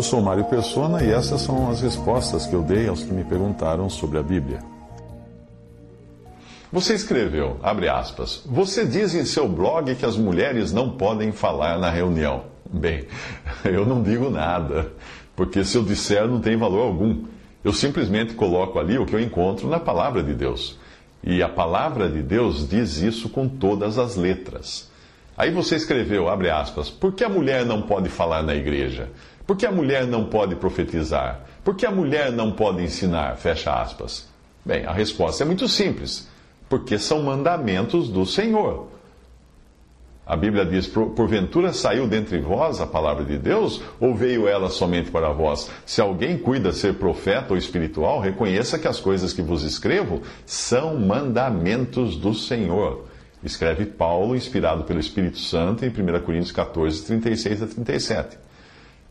Eu sou Mário Persona e essas são as respostas que eu dei aos que me perguntaram sobre a Bíblia. Você escreveu, abre aspas, você diz em seu blog que as mulheres não podem falar na reunião. Bem, eu não digo nada, porque se eu disser não tem valor algum. Eu simplesmente coloco ali o que eu encontro na palavra de Deus. E a palavra de Deus diz isso com todas as letras. Aí você escreveu, abre aspas, por que a mulher não pode falar na igreja? Por que a mulher não pode profetizar? Por que a mulher não pode ensinar? Fecha aspas. Bem, a resposta é muito simples porque são mandamentos do Senhor. A Bíblia diz: Porventura saiu dentre vós a palavra de Deus, ou veio ela somente para vós? Se alguém cuida ser profeta ou espiritual, reconheça que as coisas que vos escrevo são mandamentos do Senhor. Escreve Paulo, inspirado pelo Espírito Santo, em 1 Coríntios 14, 36 a 37.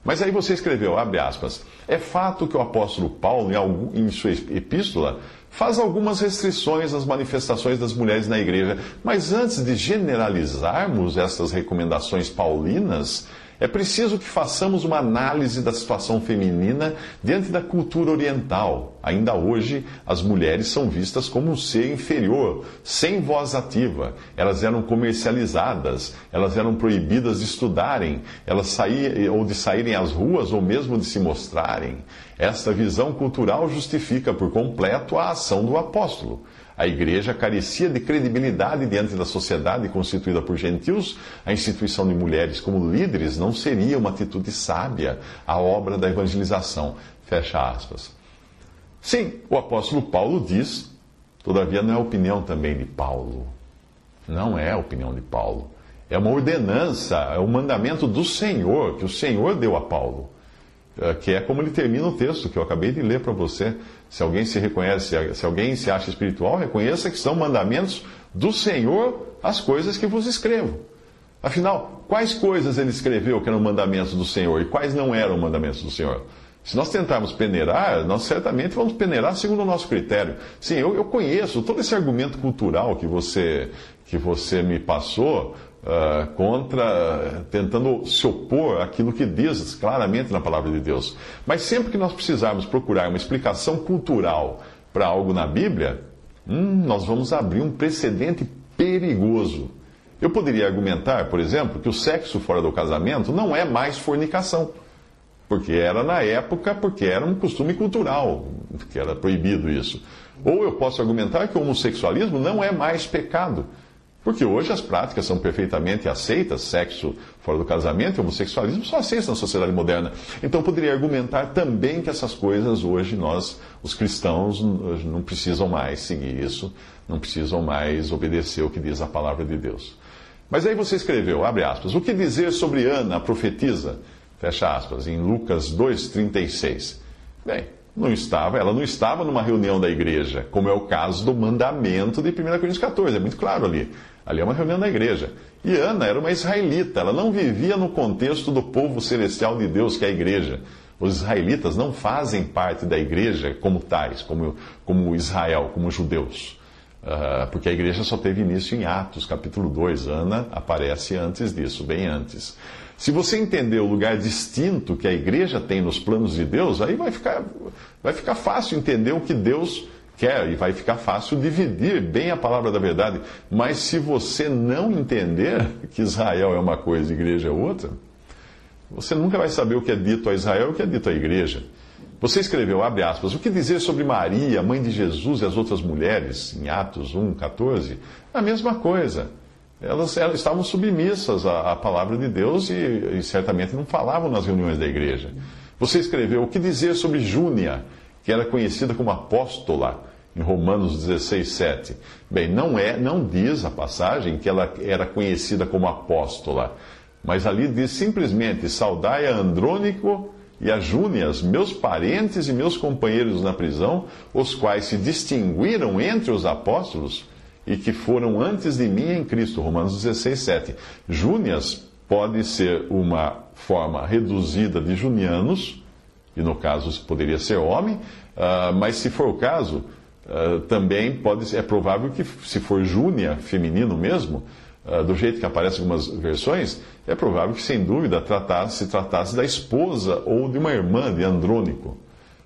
Mas aí você escreveu, abre aspas, é fato que o apóstolo Paulo, em sua epístola, faz algumas restrições às manifestações das mulheres na igreja. Mas antes de generalizarmos essas recomendações paulinas, é preciso que façamos uma análise da situação feminina diante da cultura oriental. Ainda hoje, as mulheres são vistas como um ser inferior, sem voz ativa. Elas eram comercializadas, elas eram proibidas de estudarem, elas saíam, ou de saírem às ruas, ou mesmo de se mostrarem. Esta visão cultural justifica por completo a ação do apóstolo. A igreja carecia de credibilidade diante da sociedade constituída por gentios. A instituição de mulheres como líderes não seria uma atitude sábia à obra da evangelização. Fecha aspas. Sim, o apóstolo Paulo diz, todavia não é opinião também de Paulo. Não é opinião de Paulo. É uma ordenança, é um mandamento do Senhor, que o Senhor deu a Paulo. Eh, que é como ele termina o texto que eu acabei de ler para você. Se alguém se reconhece, se alguém se acha espiritual, reconheça que são mandamentos do Senhor as coisas que vos escrevo. Afinal, quais coisas ele escreveu que eram mandamentos do Senhor e quais não eram mandamentos do Senhor? Se nós tentarmos peneirar, nós certamente vamos peneirar segundo o nosso critério. Sim, eu, eu conheço todo esse argumento cultural que você, que você me passou uh, contra, tentando se opor àquilo que diz claramente na palavra de Deus. Mas sempre que nós precisarmos procurar uma explicação cultural para algo na Bíblia, hum, nós vamos abrir um precedente perigoso. Eu poderia argumentar, por exemplo, que o sexo fora do casamento não é mais fornicação. Porque era na época, porque era um costume cultural, que era proibido isso. Ou eu posso argumentar que o homossexualismo não é mais pecado, porque hoje as práticas são perfeitamente aceitas, sexo fora do casamento e homossexualismo são aceitos na sociedade moderna. Então poderia argumentar também que essas coisas hoje nós, os cristãos, não precisam mais seguir isso, não precisam mais obedecer o que diz a palavra de Deus. Mas aí você escreveu, abre aspas, o que dizer sobre Ana, a profetisa, fecha aspas, em Lucas 2,36. Bem, não estava, ela não estava numa reunião da igreja, como é o caso do mandamento de 1 Coríntios 14, é muito claro ali. Ali é uma reunião da igreja. E Ana era uma israelita, ela não vivia no contexto do povo celestial de Deus, que é a igreja. Os israelitas não fazem parte da igreja como tais, como, como Israel, como judeus. Uh, porque a igreja só teve início em Atos, capítulo 2. Ana aparece antes disso, bem antes. Se você entender o lugar distinto que a igreja tem nos planos de Deus, aí vai ficar, vai ficar fácil entender o que Deus quer e vai ficar fácil dividir bem a palavra da verdade. Mas se você não entender que Israel é uma coisa e igreja é outra, você nunca vai saber o que é dito a Israel e o que é dito à igreja. Você escreveu, abre aspas, o que dizer sobre Maria, mãe de Jesus e as outras mulheres, em Atos 1, 14? A mesma coisa. Elas, elas estavam submissas à, à, palavra de Deus e, e certamente não falavam nas reuniões da igreja. Você escreveu, o que dizer sobre Júnia, que era conhecida como apóstola, em Romanos 16, 7. Bem, não é, não diz a passagem que ela era conhecida como apóstola, mas ali diz simplesmente: saudai a Andrônico e a Júnias, meus parentes e meus companheiros na prisão, os quais se distinguiram entre os apóstolos e que foram antes de mim em Cristo. Romanos 16, 7. Júnias pode ser uma forma reduzida de junianos, e no caso poderia ser homem, uh, mas se for o caso, uh, também pode, é provável que, se for júnia, feminino mesmo, do jeito que aparece algumas versões, é provável que, sem dúvida, tratasse, se tratasse da esposa ou de uma irmã de Andrônico,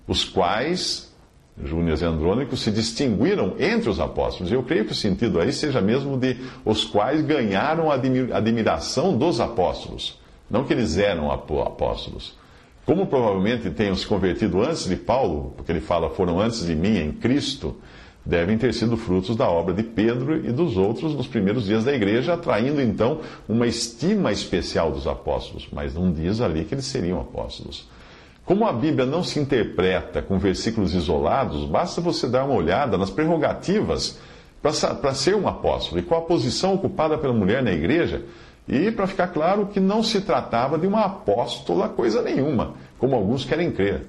os quais Júnias e Andrônico se distinguiram entre os apóstolos. Eu creio que o sentido aí seja mesmo de os quais ganharam a admiração dos apóstolos. Não que eles eram apóstolos. Como provavelmente tenham se convertido antes de Paulo, porque ele fala foram antes de mim em Cristo, devem ter sido frutos da obra de Pedro e dos outros nos primeiros dias da igreja, atraindo então uma estima especial dos apóstolos. Mas não diz ali que eles seriam apóstolos. Como a Bíblia não se interpreta com versículos isolados, basta você dar uma olhada nas prerrogativas para ser um apóstolo e qual a posição ocupada pela mulher na igreja, e para ficar claro que não se tratava de uma apóstola coisa nenhuma, como alguns querem crer.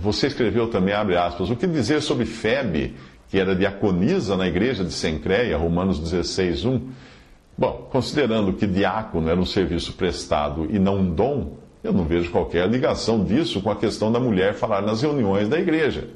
Você escreveu também, abre aspas, o que dizer sobre Febe, que era diaconisa na igreja de Sencreia, Romanos 16, 1? Bom, considerando que diácono era um serviço prestado e não um dom, eu não vejo qualquer ligação disso com a questão da mulher falar nas reuniões da igreja.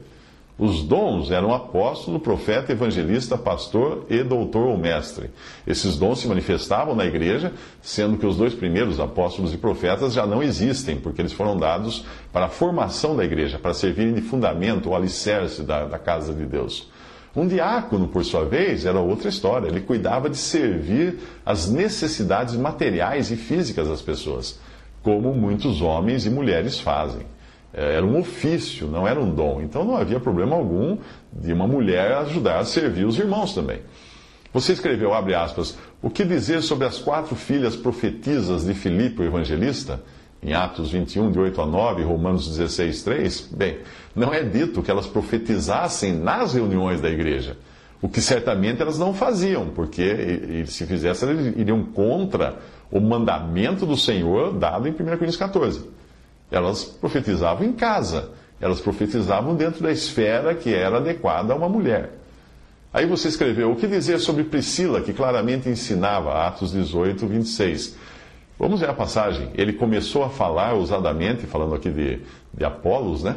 Os dons eram apóstolo, profeta, evangelista, pastor e doutor ou mestre. Esses dons se manifestavam na igreja, sendo que os dois primeiros apóstolos e profetas já não existem, porque eles foram dados para a formação da igreja, para servirem de fundamento ou alicerce da, da casa de Deus. Um diácono, por sua vez, era outra história. Ele cuidava de servir as necessidades materiais e físicas das pessoas como muitos homens e mulheres fazem. É, era um ofício, não era um dom. Então não havia problema algum de uma mulher ajudar a servir os irmãos também. Você escreveu, abre aspas, o que dizer sobre as quatro filhas profetisas de Filipe, o evangelista? Em Atos 21, de 8 a 9, Romanos 16, 3. Bem, não é dito que elas profetizassem nas reuniões da igreja. O que certamente elas não faziam, porque se fizessem, iriam contra o mandamento do Senhor dado em 1 Coríntios 14. Elas profetizavam em casa, elas profetizavam dentro da esfera que era adequada a uma mulher. Aí você escreveu: o que dizer sobre Priscila, que claramente ensinava, Atos 18, 26. Vamos ver a passagem. Ele começou a falar ousadamente, falando aqui de, de Apolos, né?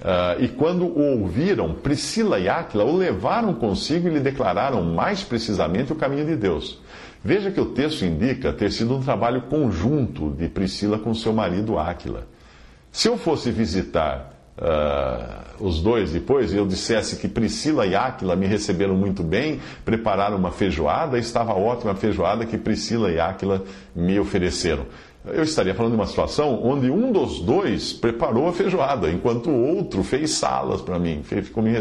Uh, e quando o ouviram, Priscila e Áquila o levaram consigo e lhe declararam mais precisamente o caminho de Deus. Veja que o texto indica ter sido um trabalho conjunto de Priscila com seu marido Áquila. Se eu fosse visitar uh, os dois depois e eu dissesse que Priscila e Áquila me receberam muito bem, prepararam uma feijoada, estava ótima a feijoada que Priscila e Áquila me ofereceram eu estaria falando de uma situação onde um dos dois preparou a feijoada, enquanto o outro fez salas para mim, ficou me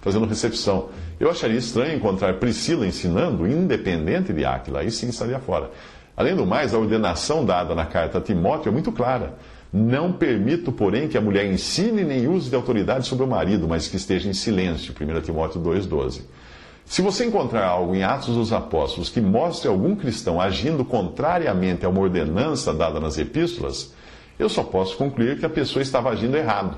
fazendo recepção. Eu acharia estranho encontrar Priscila ensinando, independente de Áquila, aí sim estaria fora. Além do mais, a ordenação dada na carta a Timóteo é muito clara. Não permito, porém, que a mulher ensine nem use de autoridade sobre o marido, mas que esteja em silêncio. 1 Timóteo 2,12. Se você encontrar algo em Atos dos Apóstolos que mostre algum cristão agindo contrariamente a uma ordenança dada nas epístolas, eu só posso concluir que a pessoa estava agindo errado,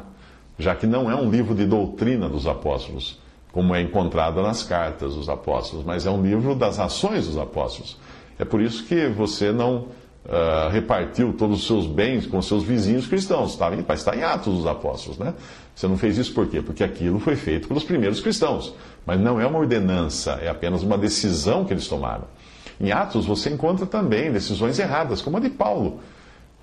já que não é um livro de doutrina dos apóstolos, como é encontrado nas cartas dos apóstolos, mas é um livro das ações dos apóstolos. É por isso que você não uh, repartiu todos os seus bens com seus vizinhos cristãos. Está em, está em Atos dos Apóstolos, né? Você não fez isso por quê? Porque aquilo foi feito pelos primeiros cristãos. Mas não é uma ordenança, é apenas uma decisão que eles tomaram. Em Atos você encontra também decisões erradas, como a de Paulo,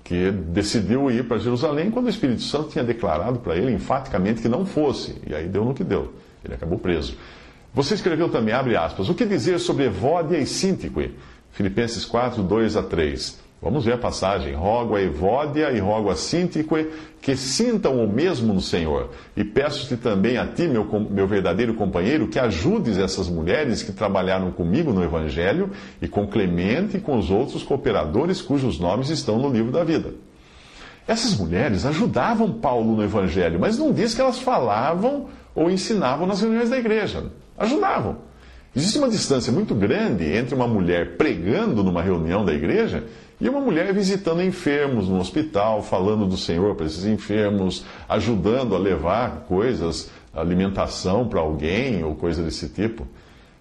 que decidiu ir para Jerusalém quando o Espírito Santo tinha declarado para ele enfaticamente que não fosse. E aí deu no que deu. Ele acabou preso. Você escreveu também, abre aspas, o que dizer sobre Evódia e Sintique? Filipenses 4, 2 a 3. Vamos ver a passagem. Rogo a Evódia e rogo a Sintique que sintam o mesmo no Senhor. E peço-te também a ti, meu, meu verdadeiro companheiro, que ajudes essas mulheres que trabalharam comigo no Evangelho e com Clemente e com os outros cooperadores cujos nomes estão no livro da vida. Essas mulheres ajudavam Paulo no Evangelho, mas não diz que elas falavam ou ensinavam nas reuniões da igreja. Ajudavam. Existe uma distância muito grande entre uma mulher pregando numa reunião da igreja e uma mulher visitando enfermos no hospital, falando do Senhor para esses enfermos, ajudando a levar coisas, alimentação para alguém ou coisa desse tipo.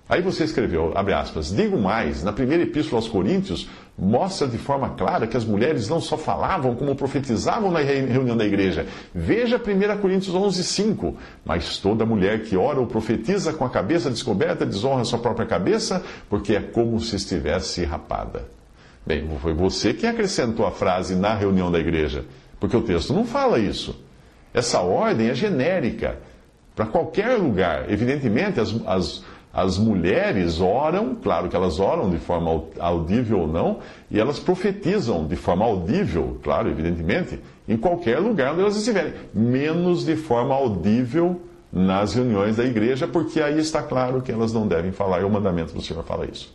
Aí você escreveu, abre aspas, digo mais, na primeira epístola aos Coríntios, mostra de forma clara que as mulheres não só falavam, como profetizavam na reunião da igreja. Veja 1 Coríntios 11, 5. Mas toda mulher que ora ou profetiza com a cabeça descoberta desonra sua própria cabeça, porque é como se estivesse rapada. Bem, foi você que acrescentou a frase na reunião da igreja, porque o texto não fala isso. Essa ordem é genérica para qualquer lugar. Evidentemente, as, as as mulheres oram, claro que elas oram de forma audível ou não, e elas profetizam de forma audível, claro, evidentemente, em qualquer lugar onde elas estiverem, menos de forma audível nas reuniões da igreja, porque aí está claro que elas não devem falar, e o mandamento do Senhor fala isso.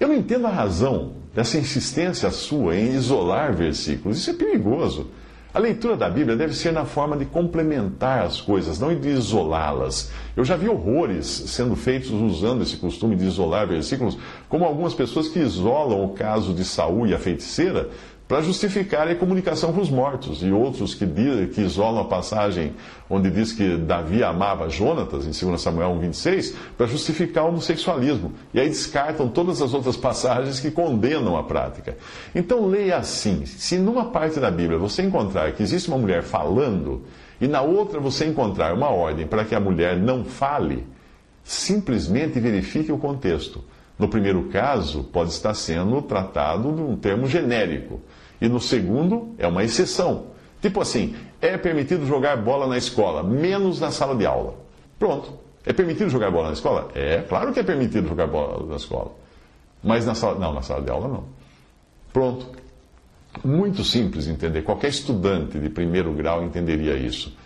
Eu não entendo a razão dessa insistência sua em isolar versículos, isso é perigoso. A leitura da Bíblia deve ser na forma de complementar as coisas, não de isolá-las. Eu já vi horrores sendo feitos usando esse costume de isolar versículos, como algumas pessoas que isolam o caso de Saul e a feiticeira para justificar a comunicação com os mortos, e outros que, que isolam a passagem onde diz que Davi amava Jonatas, em 2 Samuel 1,26, para justificar o homossexualismo. E aí descartam todas as outras passagens que condenam a prática. Então leia assim: se numa parte da Bíblia você encontrar que existe uma mulher falando, e na outra você encontrar uma ordem para que a mulher não fale, simplesmente verifique o contexto. No primeiro caso, pode estar sendo tratado de um termo genérico. E no segundo, é uma exceção. Tipo assim, é permitido jogar bola na escola, menos na sala de aula. Pronto. É permitido jogar bola na escola? É, claro que é permitido jogar bola na escola. Mas na sala. Não, na sala de aula não. Pronto. Muito simples entender. Qualquer estudante de primeiro grau entenderia isso.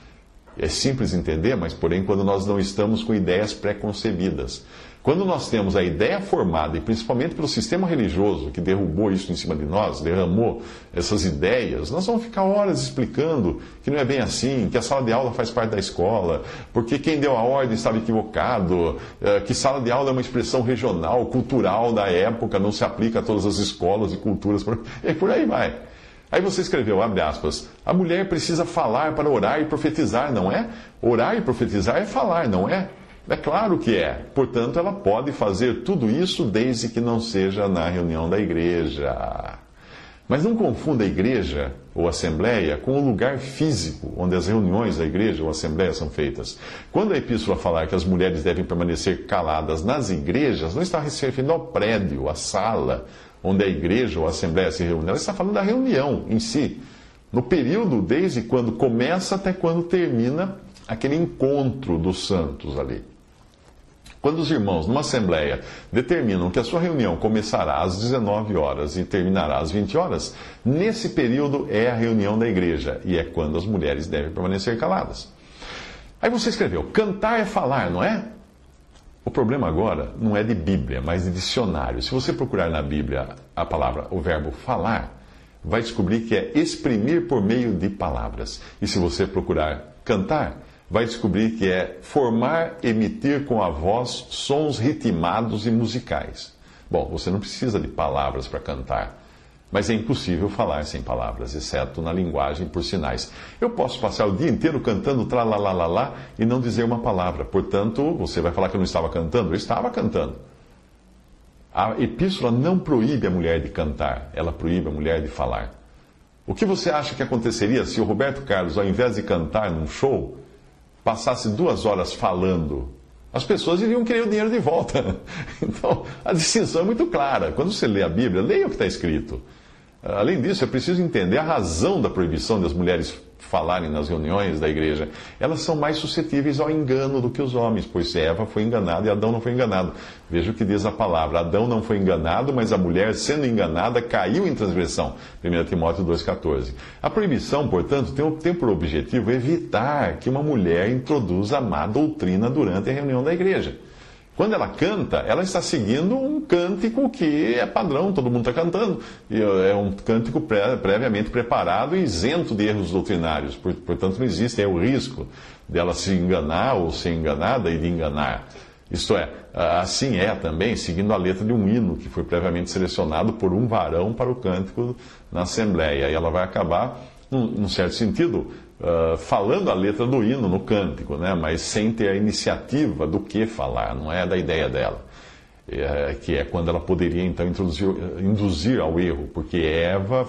É simples entender, mas porém quando nós não estamos com ideias pré-concebidas. Quando nós temos a ideia formada, e principalmente pelo sistema religioso que derrubou isso em cima de nós, derramou essas ideias, nós vamos ficar horas explicando que não é bem assim, que a sala de aula faz parte da escola, porque quem deu a ordem estava equivocado, eh, que sala de aula é uma expressão regional, cultural da época, não se aplica a todas as escolas e culturas, e por aí vai. Aí você escreveu, abre aspas, a mulher precisa falar para orar e profetizar, não é? Orar e profetizar é falar, não é? É claro que é. Portanto, ela pode fazer tudo isso desde que não seja na reunião da igreja. Mas não confunda a igreja ou assembleia com o lugar físico onde as reuniões da igreja ou assembleia são feitas. Quando a epístola falar que as mulheres devem permanecer caladas nas igrejas, não está se referindo ao prédio, à sala onde a igreja ou a assembleia se reúne. Ela está falando da reunião em si. No período desde quando começa até quando termina aquele encontro dos santos ali. Quando os irmãos, numa assembleia, determinam que a sua reunião começará às 19 horas e terminará às 20 horas, nesse período é a reunião da igreja e é quando as mulheres devem permanecer caladas. Aí você escreveu: cantar é falar, não é? O problema agora não é de Bíblia, mas de dicionário. Se você procurar na Bíblia a palavra, o verbo falar, vai descobrir que é exprimir por meio de palavras. E se você procurar cantar, vai descobrir que é formar, emitir com a voz sons ritmados e musicais. Bom, você não precisa de palavras para cantar, mas é impossível falar sem palavras, exceto na linguagem por sinais. Eu posso passar o dia inteiro cantando tralalalala e não dizer uma palavra. Portanto, você vai falar que eu não estava cantando? Eu estava cantando. A epístola não proíbe a mulher de cantar, ela proíbe a mulher de falar. O que você acha que aconteceria se o Roberto Carlos, ao invés de cantar num show, passasse duas horas falando, as pessoas iriam querer o dinheiro de volta. Então, a distinção é muito clara. Quando você lê a Bíblia, leia o que está escrito. Além disso, é preciso entender a razão da proibição das mulheres falarem nas reuniões da igreja, elas são mais suscetíveis ao engano do que os homens, pois Eva foi enganada e Adão não foi enganado. Veja o que diz a palavra: Adão não foi enganado, mas a mulher, sendo enganada, caiu em transgressão. 1 Timóteo 2,14. A proibição, portanto, tem, tem por objetivo evitar que uma mulher introduza má doutrina durante a reunião da igreja. Quando ela canta, ela está seguindo um cântico que é padrão, todo mundo está cantando. É um cântico previamente preparado e isento de erros doutrinários. Portanto, não existe é o risco dela se enganar ou ser enganada e de enganar. Isto é, assim é também, seguindo a letra de um hino que foi previamente selecionado por um varão para o cântico na Assembleia. E ela vai acabar, num, certo sentido, uh, falando a letra do hino no cântico, né? mas sem ter a iniciativa do que falar, não é da ideia dela. É, que é quando ela poderia então introduzir, induzir ao erro, porque Eva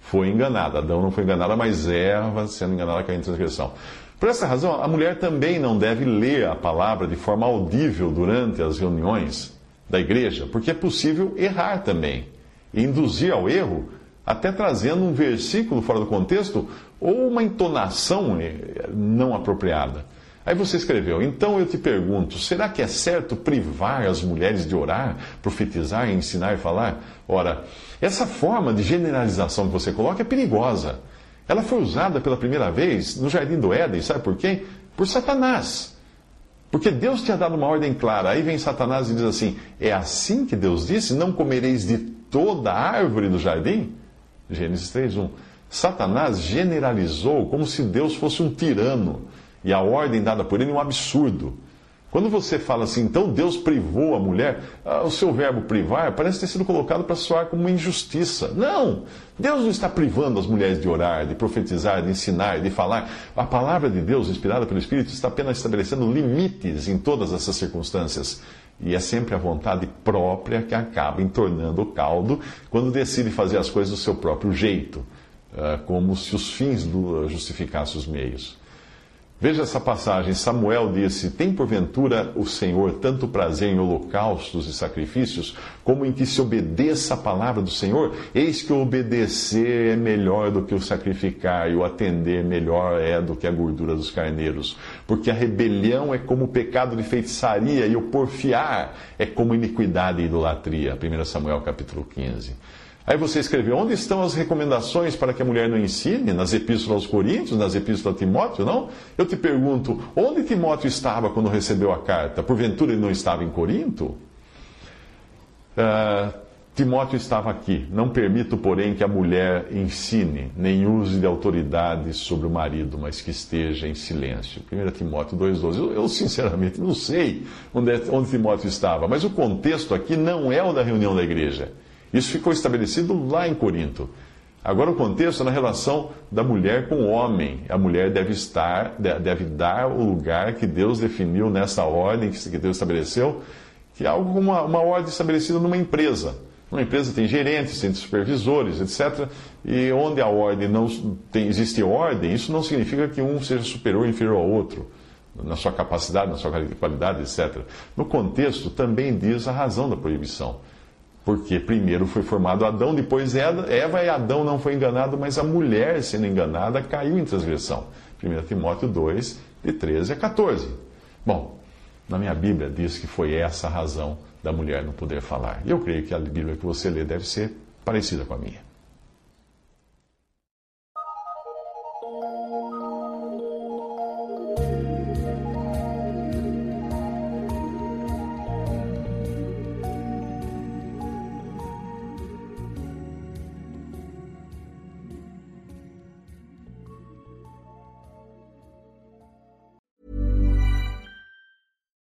foi enganada, Adão não foi enganada, mas Eva sendo enganada caiu em transgressão. Por essa razão, a mulher também não deve ler a palavra de forma audível durante as reuniões da igreja, porque é possível errar também e induzir ao erro, até trazendo um versículo fora do contexto ou uma entonação eh, não apropriada. Aí você escreveu: Então eu te pergunto, será que é certo privar as mulheres de orar, profetizar, ensinar e falar? Ora, essa forma de generalização que você coloca é perigosa. Ela foi usada pela primeira vez no jardim do Éden, sabe por quem? Por Satanás. Porque Deus tinha dado uma ordem clara. Aí vem Satanás e diz assim: É assim que Deus disse: Não comereis de toda a árvore do jardim? Gênesis 3:1. Satanás generalizou como se Deus fosse um tirano e a ordem dada por ele um absurdo. Quando você fala assim, então Deus privou a mulher, ah, o seu verbo privar parece ter sido colocado para soar como uma injustiça. Não! Deus não está privando as mulheres de orar, de profetizar, de ensinar, de falar. A palavra de Deus, inspirada pelo Espírito, está apenas estabelecendo limites em todas essas circunstâncias. E é sempre a vontade própria que acaba entornando o caldo quando decide fazer as coisas do seu próprio jeito, ah, como se os fins justificassem os meios. Veja essa passagem. Samuel disse: Tem porventura o Senhor tanto prazer em holocaustos e sacrifícios, como em que se obedeça a palavra do Senhor? Eis que o obedecer é melhor do que o sacrificar, e o atender melhor é do que a gordura dos carneiros. Porque a rebelião é como o pecado de feitiçaria, e o porfiar é como iniquidade e idolatria. 1 Samuel capítulo 15. Aí você escreveu, onde estão as recomendações para que a mulher não ensine? Nas epístolas aos Coríntios, nas epístolas a Timóteo, não? Eu te pergunto, onde Timóteo estava quando recebeu a carta? Porventura ele não estava em Corinto? Uh, Timóteo estava aqui. Não permito, porém, que a mulher ensine, nem use de autoridade sobre o marido, mas que esteja em silêncio. 1 Timóteo 2,12. Eu, eu, sinceramente, não sei onde, é, onde Timóteo estava, mas o contexto aqui não é o da reunião da igreja. Isso ficou estabelecido lá em Corinto. Agora o contexto é na relação da mulher com o homem. A mulher deve estar, deve dar o lugar que Deus definiu nessa ordem que Deus estabeleceu, que é algo como uma, uma ordem estabelecida numa empresa. Uma empresa tem gerentes, tem supervisores, etc. E onde a ordem não tem, existe ordem, isso não significa que um seja superior ou inferior ao outro, na sua capacidade, na sua qualidade, etc. No contexto também diz a razão da proibição. Porque primeiro foi formado Adão, depois Eva, e Adão não foi enganado, mas a mulher, sendo enganada, caiu em transgressão. 1 Timóteo 2, de 13 a 14. Bom, na minha Bíblia diz que foi essa a razão da mulher não poder falar. E eu creio que a Bíblia que você lê deve ser parecida com a minha.